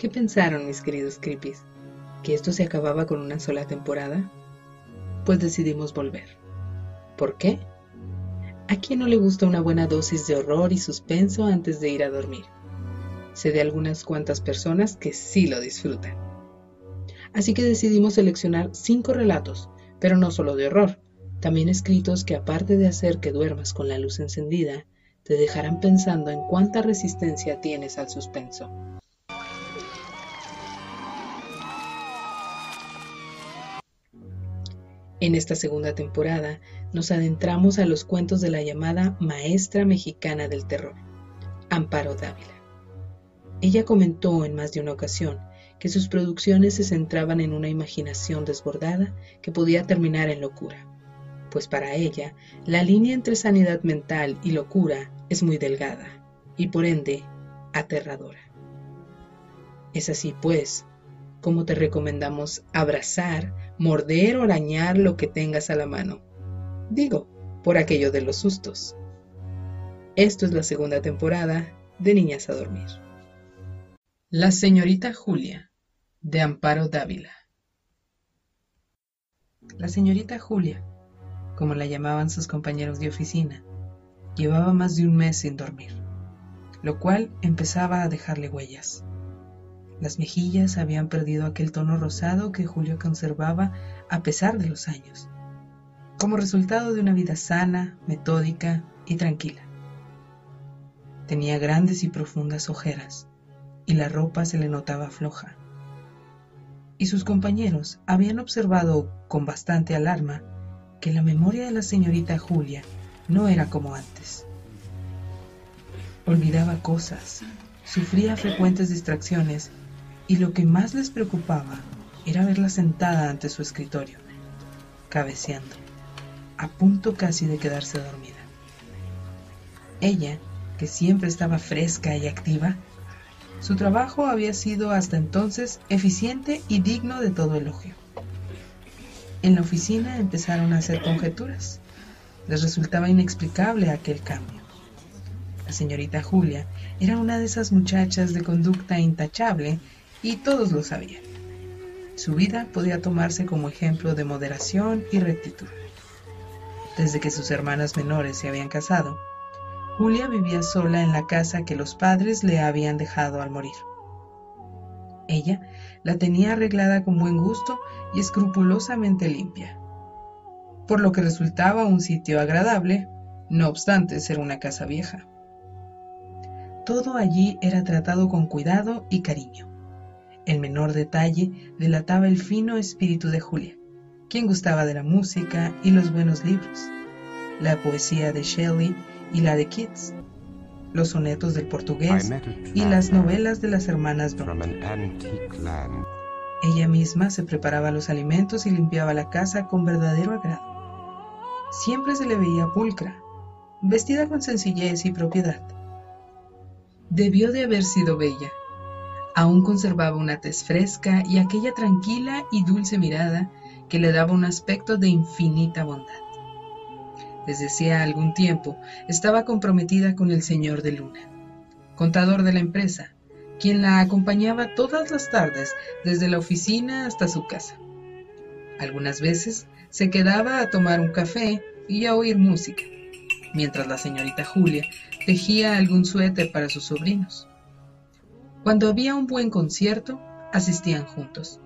¿Qué pensaron mis queridos creepies? ¿Que esto se acababa con una sola temporada? Pues decidimos volver. ¿Por qué? ¿A quién no le gusta una buena dosis de horror y suspenso antes de ir a dormir? Sé de algunas cuantas personas que sí lo disfrutan. Así que decidimos seleccionar cinco relatos, pero no solo de horror, también escritos que aparte de hacer que duermas con la luz encendida, te dejarán pensando en cuánta resistencia tienes al suspenso. En esta segunda temporada nos adentramos a los cuentos de la llamada maestra mexicana del terror, Amparo Dávila. Ella comentó en más de una ocasión que sus producciones se centraban en una imaginación desbordada que podía terminar en locura, pues para ella la línea entre sanidad mental y locura es muy delgada y por ende aterradora. Es así pues como te recomendamos abrazar, morder o arañar lo que tengas a la mano. Digo, por aquello de los sustos. Esto es la segunda temporada de Niñas a Dormir. La señorita Julia, de Amparo Dávila. La señorita Julia, como la llamaban sus compañeros de oficina, llevaba más de un mes sin dormir, lo cual empezaba a dejarle huellas. Las mejillas habían perdido aquel tono rosado que Julio conservaba a pesar de los años, como resultado de una vida sana, metódica y tranquila. Tenía grandes y profundas ojeras, y la ropa se le notaba floja. Y sus compañeros habían observado con bastante alarma que la memoria de la señorita Julia no era como antes. Olvidaba cosas, sufría frecuentes distracciones y lo que más les preocupaba era verla sentada ante su escritorio, cabeceando, a punto casi de quedarse dormida. Ella, que siempre estaba fresca y activa, su trabajo había sido hasta entonces eficiente y digno de todo elogio. En la oficina empezaron a hacer conjeturas. Les resultaba inexplicable aquel cambio. La señorita Julia era una de esas muchachas de conducta intachable y todos lo sabían. Su vida podía tomarse como ejemplo de moderación y rectitud. Desde que sus hermanas menores se habían casado, Julia vivía sola en la casa que los padres le habían dejado al morir. Ella la tenía arreglada con buen gusto y escrupulosamente limpia, por lo que resultaba un sitio agradable, no obstante ser una casa vieja. Todo allí era tratado con cuidado y cariño. El menor detalle delataba el fino espíritu de Julia, quien gustaba de la música y los buenos libros, la poesía de Shelley y la de Keats, los sonetos del portugués y las novelas de las hermanas Bronte. Ella misma se preparaba los alimentos y limpiaba la casa con verdadero agrado. Siempre se le veía pulcra, vestida con sencillez y propiedad. Debió de haber sido bella, Aún conservaba una tez fresca y aquella tranquila y dulce mirada que le daba un aspecto de infinita bondad. Desde hacía algún tiempo estaba comprometida con el señor de Luna, contador de la empresa, quien la acompañaba todas las tardes desde la oficina hasta su casa. Algunas veces se quedaba a tomar un café y a oír música, mientras la señorita Julia tejía algún suéter para sus sobrinos. Cuando había un buen concierto, asistían juntos.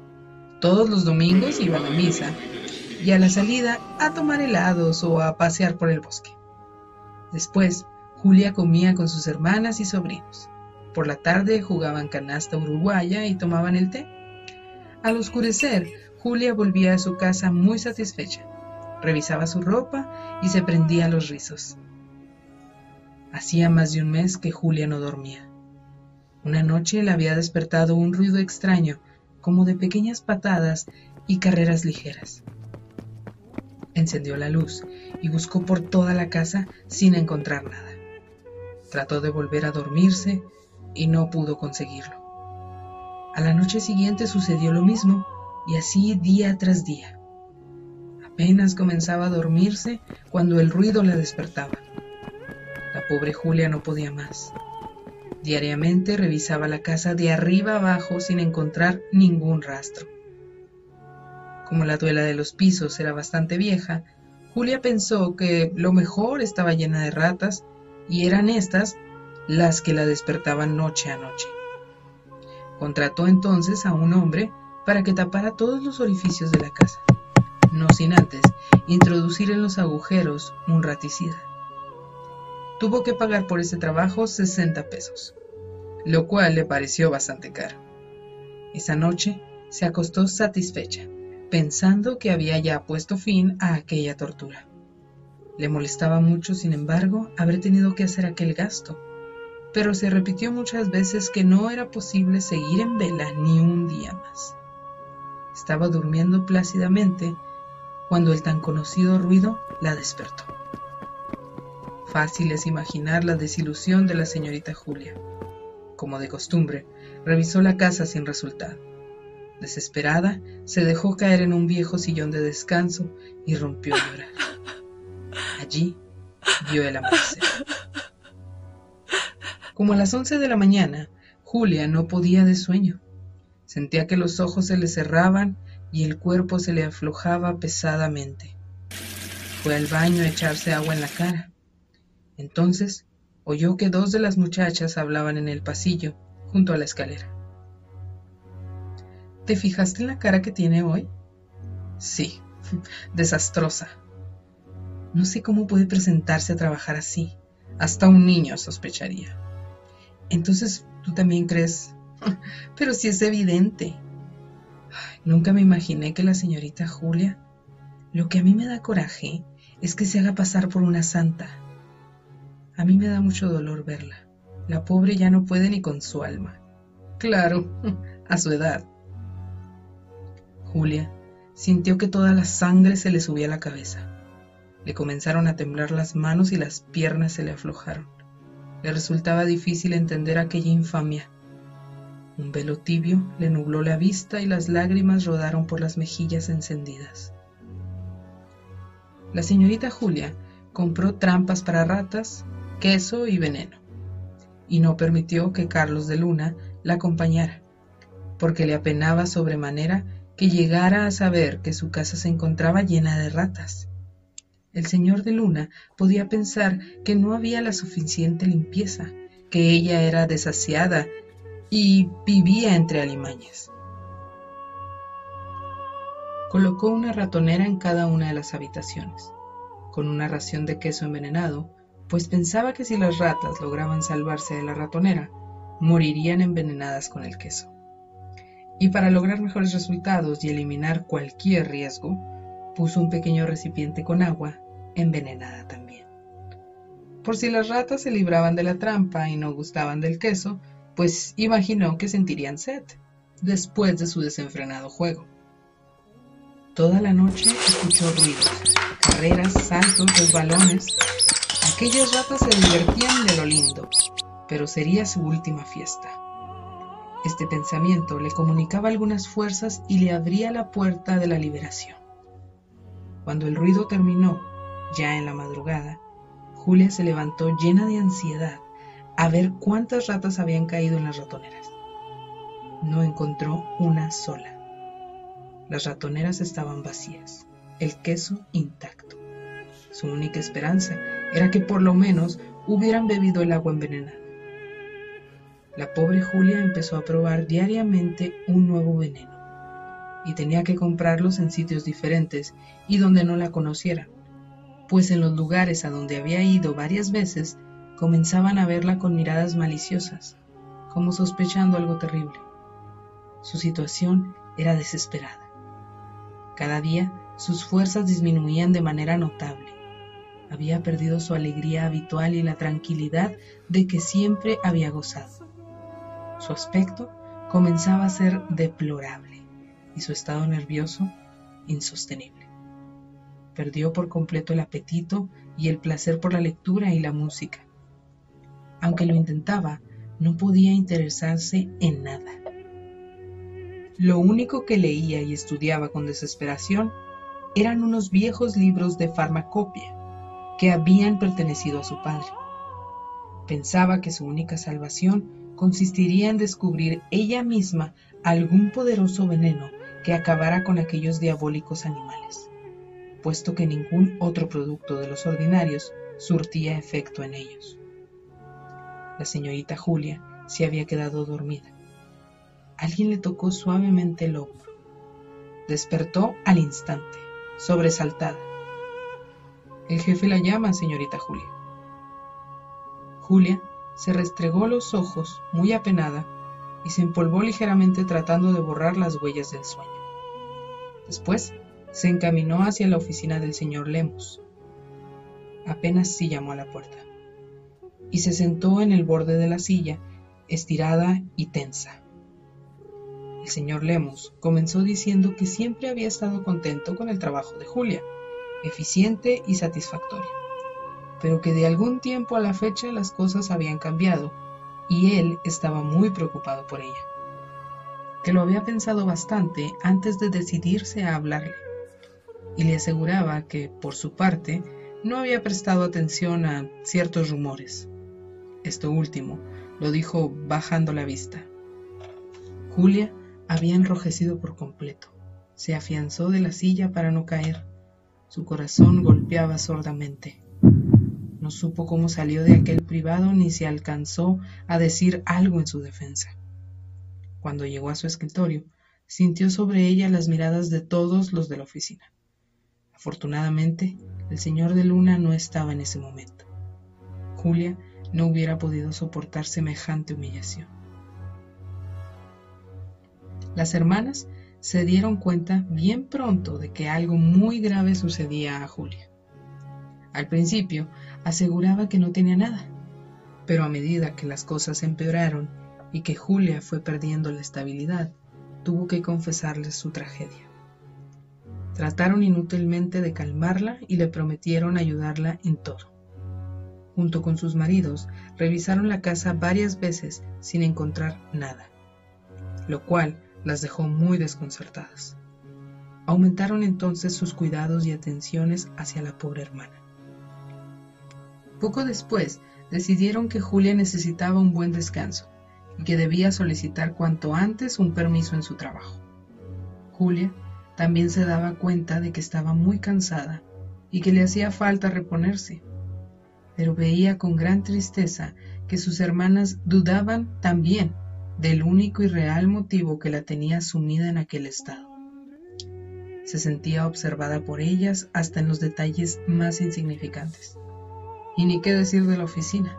Todos los domingos iban a misa y a la salida a tomar helados o a pasear por el bosque. Después, Julia comía con sus hermanas y sobrinos. Por la tarde jugaban canasta uruguaya y tomaban el té. Al oscurecer, Julia volvía a su casa muy satisfecha. Revisaba su ropa y se prendía los rizos. Hacía más de un mes que Julia no dormía. Una noche le había despertado un ruido extraño, como de pequeñas patadas y carreras ligeras. Encendió la luz y buscó por toda la casa sin encontrar nada. Trató de volver a dormirse y no pudo conseguirlo. A la noche siguiente sucedió lo mismo y así día tras día. Apenas comenzaba a dormirse cuando el ruido la despertaba. La pobre Julia no podía más. Diariamente revisaba la casa de arriba abajo sin encontrar ningún rastro. Como la duela de los pisos era bastante vieja, Julia pensó que lo mejor estaba llena de ratas y eran estas las que la despertaban noche a noche. Contrató entonces a un hombre para que tapara todos los orificios de la casa, no sin antes introducir en los agujeros un raticida. Tuvo que pagar por ese trabajo 60 pesos, lo cual le pareció bastante caro. Esa noche se acostó satisfecha, pensando que había ya puesto fin a aquella tortura. Le molestaba mucho, sin embargo, haber tenido que hacer aquel gasto, pero se repitió muchas veces que no era posible seguir en vela ni un día más. Estaba durmiendo plácidamente cuando el tan conocido ruido la despertó. Fácil es imaginar la desilusión de la señorita Julia. Como de costumbre, revisó la casa sin resultado. Desesperada, se dejó caer en un viejo sillón de descanso y rompió a llorar. Allí vio el amanecer. Como a las once de la mañana, Julia no podía de sueño. Sentía que los ojos se le cerraban y el cuerpo se le aflojaba pesadamente. Fue al baño a echarse agua en la cara. Entonces oyó que dos de las muchachas hablaban en el pasillo, junto a la escalera. ¿Te fijaste en la cara que tiene hoy? Sí, desastrosa. No sé cómo puede presentarse a trabajar así. Hasta un niño sospecharía. Entonces, ¿tú también crees? Pero si es evidente. nunca me imaginé que la señorita Julia... Lo que a mí me da coraje es que se haga pasar por una santa. A mí me da mucho dolor verla. La pobre ya no puede ni con su alma. Claro, a su edad. Julia sintió que toda la sangre se le subía a la cabeza. Le comenzaron a temblar las manos y las piernas se le aflojaron. Le resultaba difícil entender aquella infamia. Un velo tibio le nubló la vista y las lágrimas rodaron por las mejillas encendidas. La señorita Julia compró trampas para ratas, queso y veneno, y no permitió que Carlos de Luna la acompañara, porque le apenaba sobremanera que llegara a saber que su casa se encontraba llena de ratas. El señor de Luna podía pensar que no había la suficiente limpieza, que ella era desasiada y vivía entre alimañas. Colocó una ratonera en cada una de las habitaciones, con una ración de queso envenenado, pues pensaba que si las ratas lograban salvarse de la ratonera, morirían envenenadas con el queso. Y para lograr mejores resultados y eliminar cualquier riesgo, puso un pequeño recipiente con agua envenenada también. Por si las ratas se libraban de la trampa y no gustaban del queso, pues imaginó que sentirían sed después de su desenfrenado juego. Toda la noche escuchó ruidos, carreras, saltos, resbalones. Aquellas ratas se divertían de lo lindo, pero sería su última fiesta. Este pensamiento le comunicaba algunas fuerzas y le abría la puerta de la liberación. Cuando el ruido terminó ya en la madrugada, Julia se levantó llena de ansiedad a ver cuántas ratas habían caído en las ratoneras. No encontró una sola. Las ratoneras estaban vacías, el queso intacto. Su única esperanza era que por lo menos hubieran bebido el agua envenenada. La pobre Julia empezó a probar diariamente un nuevo veneno y tenía que comprarlos en sitios diferentes y donde no la conocieran pues en los lugares a donde había ido varias veces comenzaban a verla con miradas maliciosas, como sospechando algo terrible. Su situación era desesperada. Cada día sus fuerzas disminuían de manera notable. Había perdido su alegría habitual y la tranquilidad de que siempre había gozado. Su aspecto comenzaba a ser deplorable y su estado nervioso insostenible. Perdió por completo el apetito y el placer por la lectura y la música. Aunque lo intentaba, no podía interesarse en nada. Lo único que leía y estudiaba con desesperación eran unos viejos libros de farmacopia que habían pertenecido a su padre. Pensaba que su única salvación consistiría en descubrir ella misma algún poderoso veneno que acabara con aquellos diabólicos animales, puesto que ningún otro producto de los ordinarios surtía efecto en ellos. La señorita Julia se había quedado dormida. Alguien le tocó suavemente el hombro. Despertó al instante, sobresaltada. El jefe la llama, señorita Julia. Julia se restregó los ojos, muy apenada, y se empolvó ligeramente tratando de borrar las huellas del sueño. Después se encaminó hacia la oficina del señor Lemus. Apenas sí llamó a la puerta, y se sentó en el borde de la silla, estirada y tensa. El señor Lemus comenzó diciendo que siempre había estado contento con el trabajo de Julia, eficiente y satisfactorio pero que de algún tiempo a la fecha las cosas habían cambiado y él estaba muy preocupado por ella. Que lo había pensado bastante antes de decidirse a hablarle y le aseguraba que, por su parte, no había prestado atención a ciertos rumores. Esto último lo dijo bajando la vista. Julia había enrojecido por completo. Se afianzó de la silla para no caer. Su corazón golpeaba sordamente. No supo cómo salió de aquel privado ni se alcanzó a decir algo en su defensa. Cuando llegó a su escritorio, sintió sobre ella las miradas de todos los de la oficina. Afortunadamente, el señor de Luna no estaba en ese momento. Julia no hubiera podido soportar semejante humillación. Las hermanas se dieron cuenta bien pronto de que algo muy grave sucedía a Julia. Al principio aseguraba que no tenía nada, pero a medida que las cosas empeoraron y que Julia fue perdiendo la estabilidad, tuvo que confesarles su tragedia. Trataron inútilmente de calmarla y le prometieron ayudarla en todo. Junto con sus maridos, revisaron la casa varias veces sin encontrar nada, lo cual las dejó muy desconcertadas. Aumentaron entonces sus cuidados y atenciones hacia la pobre hermana. Poco después decidieron que Julia necesitaba un buen descanso y que debía solicitar cuanto antes un permiso en su trabajo. Julia también se daba cuenta de que estaba muy cansada y que le hacía falta reponerse, pero veía con gran tristeza que sus hermanas dudaban también del único y real motivo que la tenía sumida en aquel estado. Se sentía observada por ellas hasta en los detalles más insignificantes. Y ni qué decir de la oficina,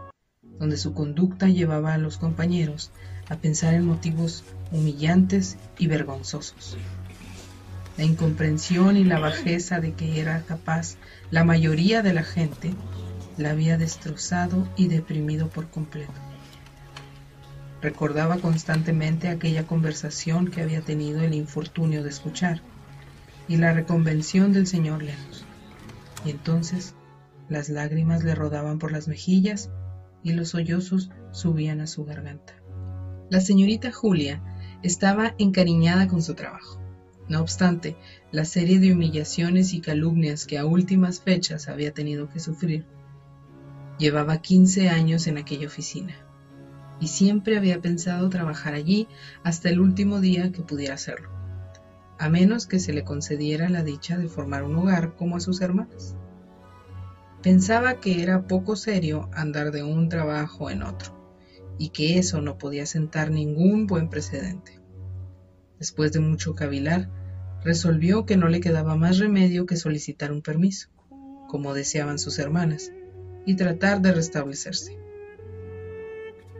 donde su conducta llevaba a los compañeros a pensar en motivos humillantes y vergonzosos. La incomprensión y la bajeza de que era capaz la mayoría de la gente la había destrozado y deprimido por completo. Recordaba constantemente aquella conversación que había tenido el infortunio de escuchar y la reconvención del señor Lenos. Y entonces las lágrimas le rodaban por las mejillas y los sollozos subían a su garganta. La señorita Julia estaba encariñada con su trabajo. No obstante, la serie de humillaciones y calumnias que a últimas fechas había tenido que sufrir, llevaba 15 años en aquella oficina y siempre había pensado trabajar allí hasta el último día que pudiera hacerlo, a menos que se le concediera la dicha de formar un hogar como a sus hermanas. Pensaba que era poco serio andar de un trabajo en otro y que eso no podía sentar ningún buen precedente. Después de mucho cavilar, resolvió que no le quedaba más remedio que solicitar un permiso, como deseaban sus hermanas, y tratar de restablecerse.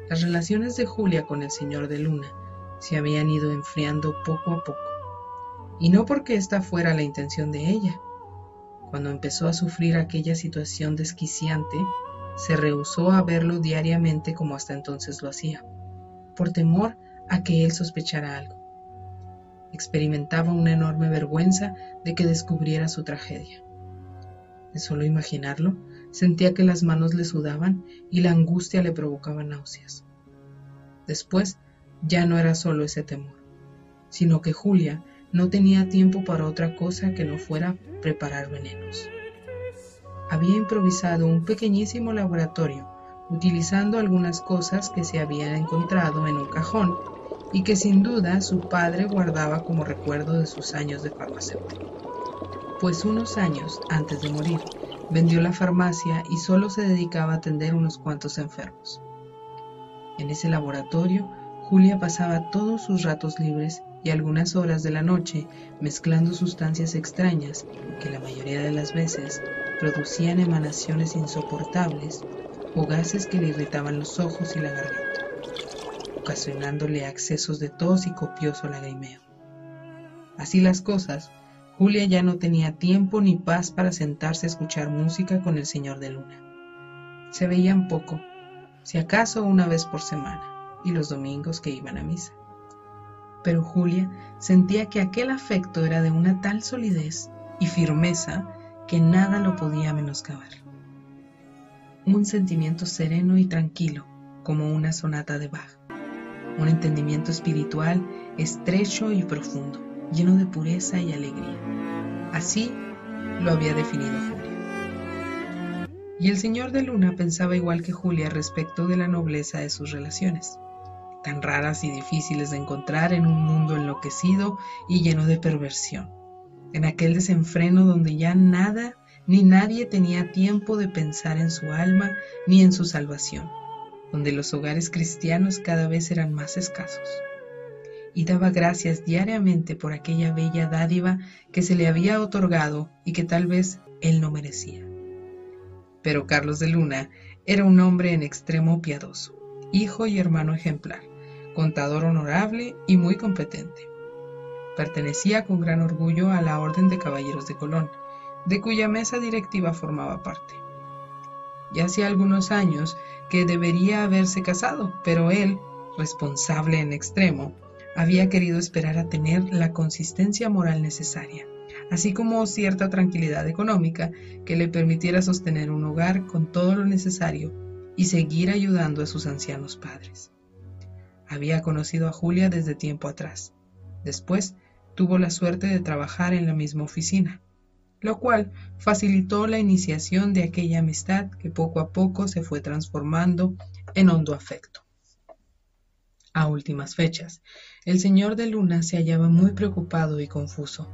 Las relaciones de Julia con el señor de Luna se habían ido enfriando poco a poco, y no porque esta fuera la intención de ella, cuando empezó a sufrir aquella situación desquiciante, se rehusó a verlo diariamente como hasta entonces lo hacía, por temor a que él sospechara algo. Experimentaba una enorme vergüenza de que descubriera su tragedia. De solo imaginarlo, sentía que las manos le sudaban y la angustia le provocaba náuseas. Después, ya no era solo ese temor, sino que Julia no tenía tiempo para otra cosa que no fuera preparar venenos. Había improvisado un pequeñísimo laboratorio utilizando algunas cosas que se habían encontrado en un cajón y que sin duda su padre guardaba como recuerdo de sus años de farmacéutico. Pues unos años antes de morir, vendió la farmacia y solo se dedicaba a atender unos cuantos enfermos. En ese laboratorio, Julia pasaba todos sus ratos libres y algunas horas de la noche mezclando sustancias extrañas que la mayoría de las veces producían emanaciones insoportables o gases que le irritaban los ojos y la garganta, ocasionándole accesos de tos y copioso lagrimeo. Así las cosas, Julia ya no tenía tiempo ni paz para sentarse a escuchar música con el señor de Luna. Se veían poco, si acaso una vez por semana, y los domingos que iban a misa. Pero Julia sentía que aquel afecto era de una tal solidez y firmeza que nada lo podía menoscabar un sentimiento sereno y tranquilo, como una sonata de Bach, un entendimiento espiritual estrecho y profundo, lleno de pureza y alegría. Así lo había definido Julia. Y el señor de Luna pensaba igual que Julia respecto de la nobleza de sus relaciones, tan raras y difíciles de encontrar en un mundo enloquecido y lleno de perversión, en aquel desenfreno donde ya nada ni nadie tenía tiempo de pensar en su alma ni en su salvación, donde los hogares cristianos cada vez eran más escasos. Y daba gracias diariamente por aquella bella dádiva que se le había otorgado y que tal vez él no merecía. Pero Carlos de Luna era un hombre en extremo piadoso, hijo y hermano ejemplar, contador honorable y muy competente. Pertenecía con gran orgullo a la Orden de Caballeros de Colón, de cuya mesa directiva formaba parte. Ya hacía algunos años que debería haberse casado, pero él, responsable en extremo, había querido esperar a tener la consistencia moral necesaria, así como cierta tranquilidad económica que le permitiera sostener un hogar con todo lo necesario y seguir ayudando a sus ancianos padres. Había conocido a Julia desde tiempo atrás. Después tuvo la suerte de trabajar en la misma oficina lo cual facilitó la iniciación de aquella amistad que poco a poco se fue transformando en hondo afecto. A últimas fechas, el señor de Luna se hallaba muy preocupado y confuso.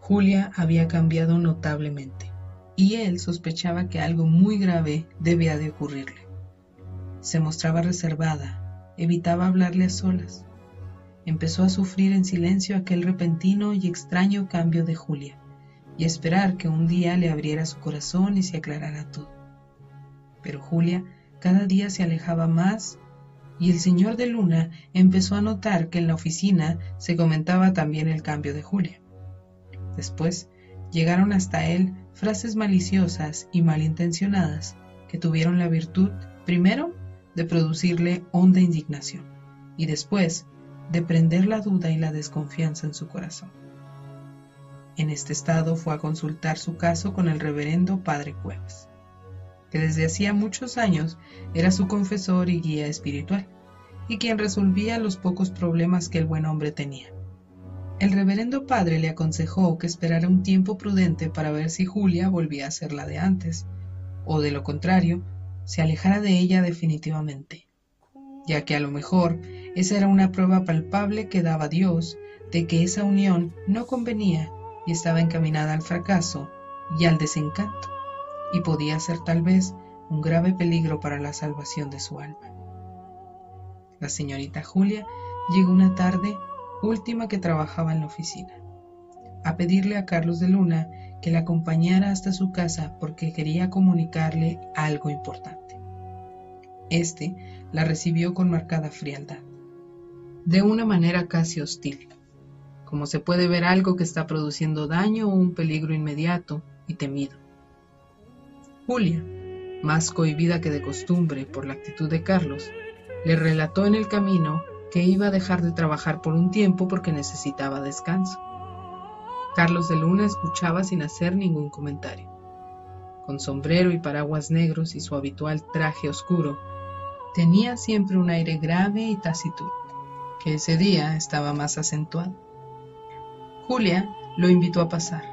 Julia había cambiado notablemente, y él sospechaba que algo muy grave debía de ocurrirle. Se mostraba reservada, evitaba hablarle a solas. Empezó a sufrir en silencio aquel repentino y extraño cambio de Julia y esperar que un día le abriera su corazón y se aclarara todo. Pero Julia cada día se alejaba más y el señor de Luna empezó a notar que en la oficina se comentaba también el cambio de Julia. Después llegaron hasta él frases maliciosas y malintencionadas que tuvieron la virtud, primero, de producirle honda indignación y después de prender la duda y la desconfianza en su corazón. En este estado fue a consultar su caso con el reverendo Padre Cuevas, que desde hacía muchos años era su confesor y guía espiritual, y quien resolvía los pocos problemas que el buen hombre tenía. El reverendo padre le aconsejó que esperara un tiempo prudente para ver si Julia volvía a ser la de antes, o de lo contrario, se alejara de ella definitivamente, ya que a lo mejor esa era una prueba palpable que daba Dios de que esa unión no convenía y estaba encaminada al fracaso y al desencanto, y podía ser tal vez un grave peligro para la salvación de su alma. La señorita Julia llegó una tarde, última que trabajaba en la oficina, a pedirle a Carlos de Luna que la acompañara hasta su casa porque quería comunicarle algo importante. Este la recibió con marcada frialdad, de una manera casi hostil como se puede ver algo que está produciendo daño o un peligro inmediato y temido. Julia, más cohibida que de costumbre por la actitud de Carlos, le relató en el camino que iba a dejar de trabajar por un tiempo porque necesitaba descanso. Carlos de Luna escuchaba sin hacer ningún comentario. Con sombrero y paraguas negros y su habitual traje oscuro, tenía siempre un aire grave y taciturno, que ese día estaba más acentuado. Julia lo invitó a pasar.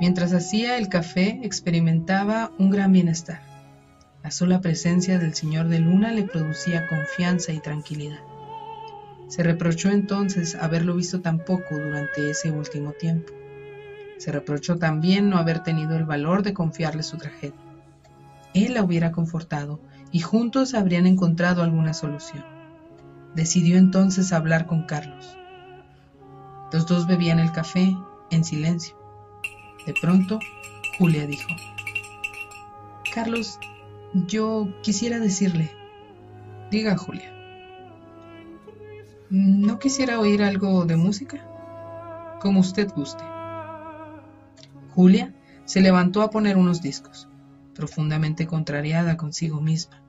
Mientras hacía el café experimentaba un gran bienestar. La sola presencia del señor de Luna le producía confianza y tranquilidad. Se reprochó entonces haberlo visto tan poco durante ese último tiempo. Se reprochó también no haber tenido el valor de confiarle su tragedia. Él la hubiera confortado y juntos habrían encontrado alguna solución. Decidió entonces hablar con Carlos. Los dos bebían el café en silencio. De pronto, Julia dijo, Carlos, yo quisiera decirle, diga Julia, ¿no quisiera oír algo de música? Como usted guste. Julia se levantó a poner unos discos, profundamente contrariada consigo misma.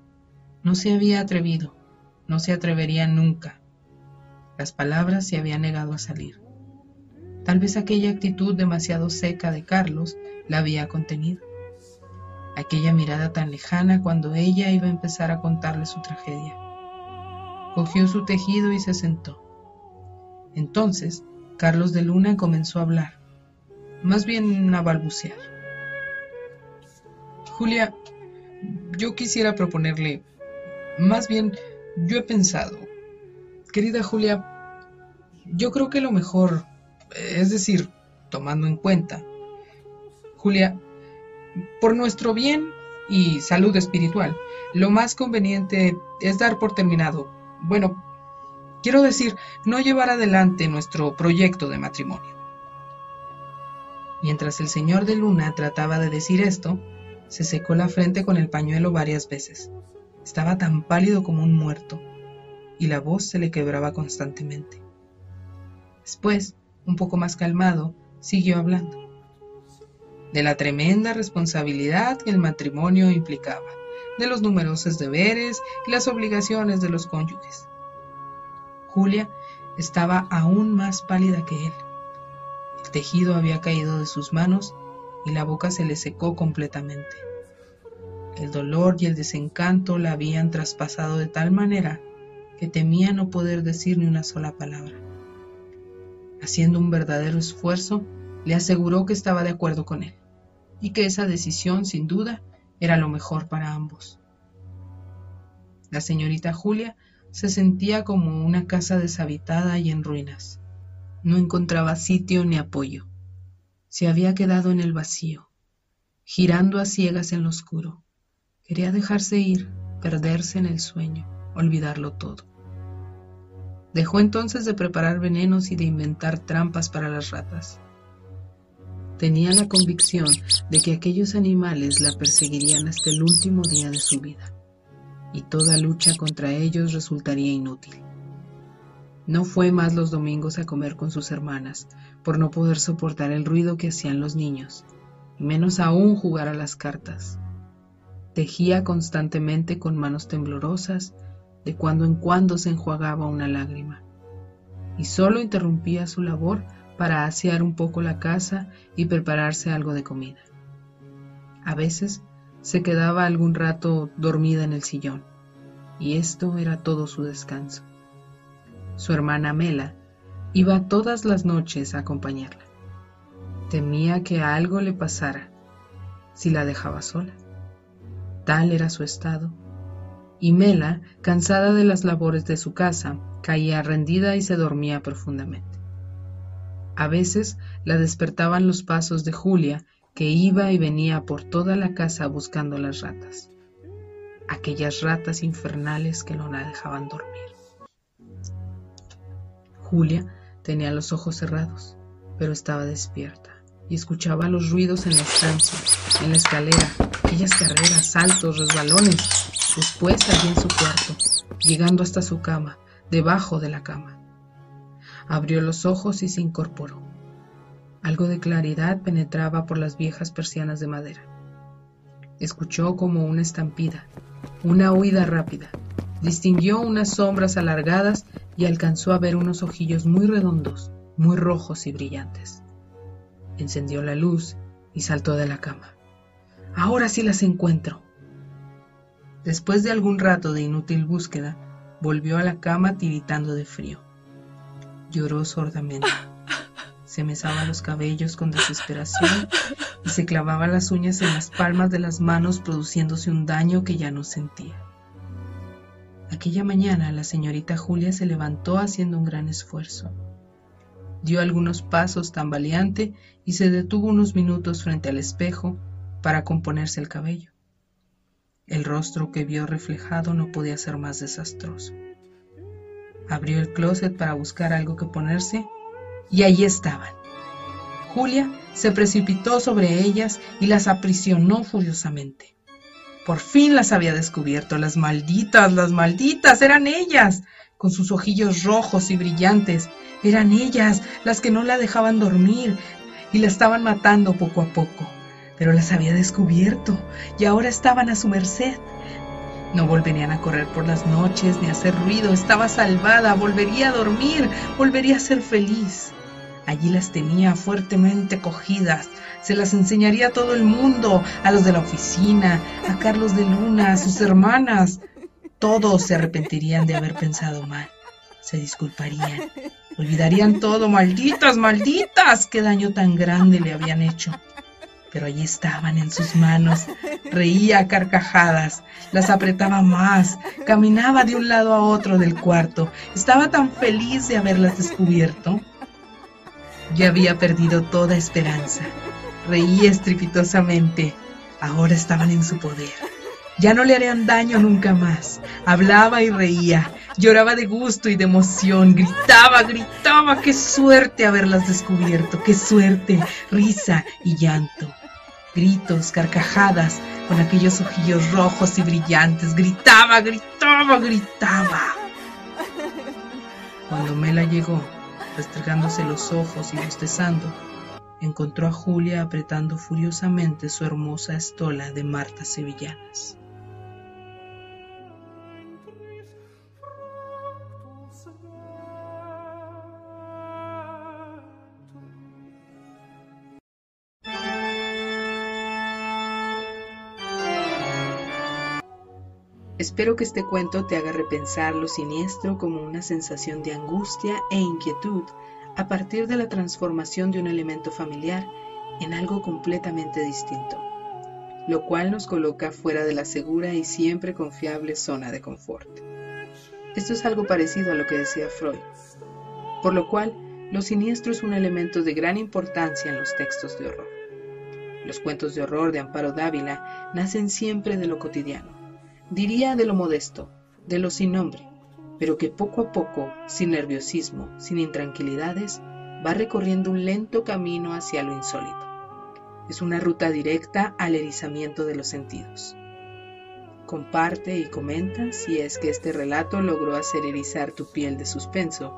No se había atrevido, no se atrevería nunca. Las palabras se habían negado a salir. Tal vez aquella actitud demasiado seca de Carlos la había contenido aquella mirada tan lejana cuando ella iba a empezar a contarle su tragedia. Cogió su tejido y se sentó. Entonces, Carlos de Luna comenzó a hablar, más bien a balbucear. Julia, yo quisiera proponerle, más bien, yo he pensado, querida Julia, yo creo que lo mejor, es decir, tomando en cuenta, Julia, por nuestro bien y salud espiritual, lo más conveniente es dar por terminado, bueno, quiero decir, no llevar adelante nuestro proyecto de matrimonio. Mientras el señor de Luna trataba de decir esto, se secó la frente con el pañuelo varias veces. Estaba tan pálido como un muerto, y la voz se le quebraba constantemente. Después, un poco más calmado, siguió hablando de la tremenda responsabilidad que el matrimonio implicaba, de los numerosos deberes y las obligaciones de los cónyuges. Julia estaba aún más pálida que él. El tejido había caído de sus manos y la boca se le secó completamente. El dolor y el desencanto la habían traspasado de tal manera que temía no poder decir ni una sola palabra. Haciendo un verdadero esfuerzo, le aseguró que estaba de acuerdo con él y que esa decisión, sin duda, era lo mejor para ambos. La señorita Julia se sentía como una casa deshabitada y en ruinas. No encontraba sitio ni apoyo. Se había quedado en el vacío, girando a ciegas en lo oscuro. Quería dejarse ir, perderse en el sueño, olvidarlo todo. Dejó entonces de preparar venenos y de inventar trampas para las ratas. Tenía la convicción de que aquellos animales la perseguirían hasta el último día de su vida, y toda lucha contra ellos resultaría inútil. No fue más los domingos a comer con sus hermanas, por no poder soportar el ruido que hacían los niños, y menos aún jugar a las cartas. Tejía constantemente con manos temblorosas, de cuando en cuando se enjuagaba una lágrima, y solo interrumpía su labor para asear un poco la casa y prepararse algo de comida. A veces se quedaba algún rato dormida en el sillón, y esto era todo su descanso. Su hermana Mela iba todas las noches a acompañarla. Temía que algo le pasara si la dejaba sola. Tal era su estado. Y Mela, cansada de las labores de su casa, caía rendida y se dormía profundamente. A veces la despertaban los pasos de Julia, que iba y venía por toda la casa buscando las ratas. Aquellas ratas infernales que no la dejaban dormir. Julia tenía los ojos cerrados, pero estaba despierta y escuchaba los ruidos en la estancia, en la escalera, aquellas carreras, saltos, resbalones. Después allí en su cuarto, llegando hasta su cama, debajo de la cama. Abrió los ojos y se incorporó. Algo de claridad penetraba por las viejas persianas de madera. Escuchó como una estampida, una huida rápida. Distinguió unas sombras alargadas y alcanzó a ver unos ojillos muy redondos, muy rojos y brillantes. Encendió la luz y saltó de la cama. Ahora sí las encuentro. Después de algún rato de inútil búsqueda, volvió a la cama tiritando de frío lloró sordamente. Se mesaba los cabellos con desesperación y se clavaba las uñas en las palmas de las manos produciéndose un daño que ya no sentía. Aquella mañana la señorita Julia se levantó haciendo un gran esfuerzo. Dio algunos pasos tambaleante y se detuvo unos minutos frente al espejo para componerse el cabello. El rostro que vio reflejado no podía ser más desastroso. Abrió el closet para buscar algo que ponerse y allí estaban. Julia se precipitó sobre ellas y las aprisionó furiosamente. Por fin las había descubierto, las malditas, las malditas, eran ellas, con sus ojillos rojos y brillantes, eran ellas las que no la dejaban dormir y la estaban matando poco a poco. Pero las había descubierto y ahora estaban a su merced. No volverían a correr por las noches ni a hacer ruido. Estaba salvada, volvería a dormir, volvería a ser feliz. Allí las tenía fuertemente cogidas. Se las enseñaría a todo el mundo, a los de la oficina, a Carlos de Luna, a sus hermanas. Todos se arrepentirían de haber pensado mal. Se disculparían. Olvidarían todo. Malditas, malditas. Qué daño tan grande le habían hecho pero allí estaban en sus manos. Reía a carcajadas, las apretaba más, caminaba de un lado a otro del cuarto. Estaba tan feliz de haberlas descubierto. Ya había perdido toda esperanza. Reía estrepitosamente. Ahora estaban en su poder. Ya no le harían daño nunca más. Hablaba y reía, lloraba de gusto y de emoción, gritaba, gritaba, qué suerte haberlas descubierto, qué suerte, risa y llanto gritos, carcajadas, con aquellos ojillos rojos y brillantes. Gritaba, gritaba, gritaba. Cuando Mela llegó, restregándose los ojos y bostezando, encontró a Julia apretando furiosamente su hermosa estola de Marta Sevillanas. Espero que este cuento te haga repensar lo siniestro como una sensación de angustia e inquietud a partir de la transformación de un elemento familiar en algo completamente distinto, lo cual nos coloca fuera de la segura y siempre confiable zona de confort. Esto es algo parecido a lo que decía Freud, por lo cual lo siniestro es un elemento de gran importancia en los textos de horror. Los cuentos de horror de Amparo Dávila nacen siempre de lo cotidiano diría de lo modesto, de lo sin nombre, pero que poco a poco, sin nerviosismo, sin intranquilidades, va recorriendo un lento camino hacia lo insólito. Es una ruta directa al erizamiento de los sentidos. Comparte y comenta si es que este relato logró hacer erizar tu piel de suspenso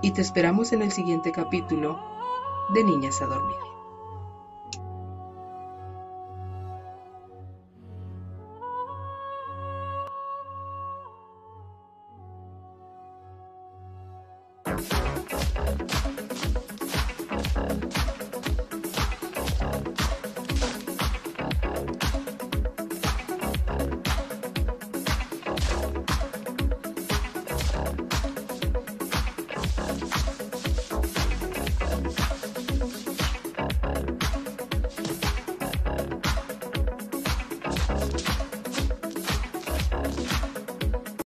y te esperamos en el siguiente capítulo de Niñas a Dormir.